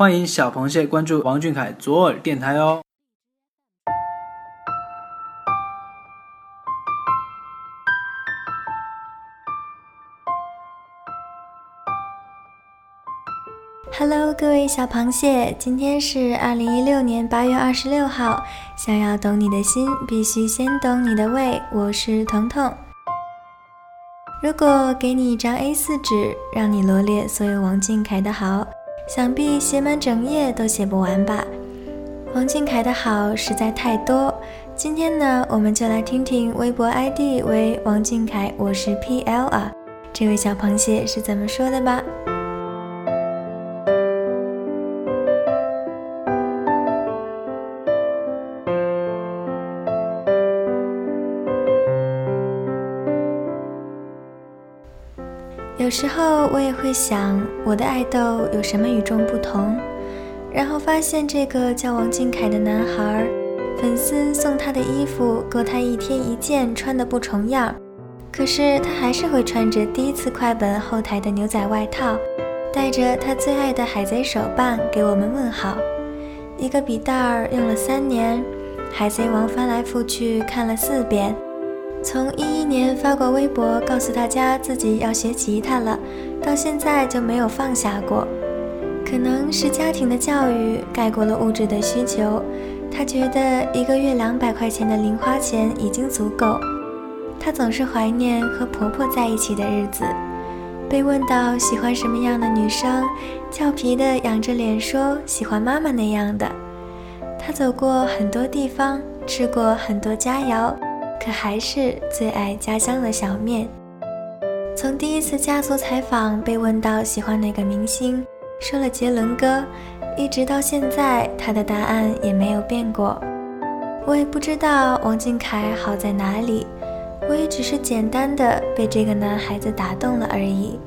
欢迎小螃蟹关注王俊凯左耳电台哦。Hello，各位小螃蟹，今天是二零一六年八月二十六号。想要懂你的心，必须先懂你的胃。我是彤彤。如果给你一张 A4 纸，让你罗列所有王俊凯的好，想必写满整页都写不完吧？王俊凯的好实在太多。今天呢，我们就来听听微博 ID 为王俊凯，我是 PL 啊，这位小螃蟹是怎么说的吧？有时候我也会想，我的爱豆有什么与众不同？然后发现这个叫王俊凯的男孩，粉丝送他的衣服够他一天一件穿的不重样，可是他还是会穿着第一次快本后台的牛仔外套，带着他最爱的海贼手办给我们问好。一个笔袋儿用了三年，海贼王翻来覆去看了四遍。从一一年发过微博告诉大家自己要学吉他了，到现在就没有放下过。可能是家庭的教育盖过了物质的需求，他觉得一个月两百块钱的零花钱已经足够。他总是怀念和婆婆在一起的日子。被问到喜欢什么样的女生，俏皮的仰着脸说喜欢妈妈那样的。他走过很多地方，吃过很多佳肴。可还是最爱家乡的小面。从第一次家族采访被问到喜欢哪个明星，说了杰伦哥，一直到现在，他的答案也没有变过。我也不知道王俊凯好在哪里，我也只是简单的被这个男孩子打动了而已。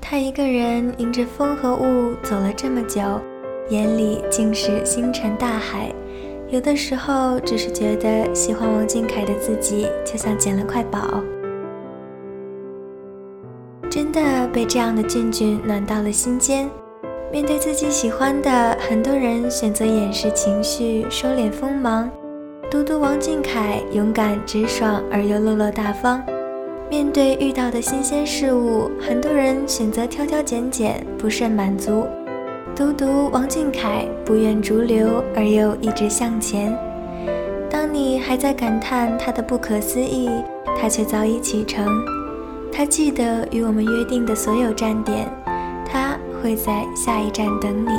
他一个人迎着风和雾走了这么久，眼里尽是星辰大海。有的时候，只是觉得喜欢王俊凯的自己，就像捡了块宝，真的被这样的俊俊暖到了心间。面对自己喜欢的，很多人选择掩饰情绪，收敛锋芒。独独王俊凯勇敢直爽而又落落大方。面对遇到的新鲜事物，很多人选择挑挑拣拣，不甚满足。独独王俊凯不愿逐流，而又一直向前。当你还在感叹他的不可思议，他却早已启程。他记得与我们约定的所有站点，他会在下一站等你。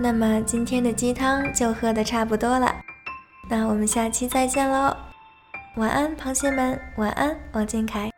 那么今天的鸡汤就喝的差不多了，那我们下期再见喽！晚安，螃蟹们，晚安，王俊凯。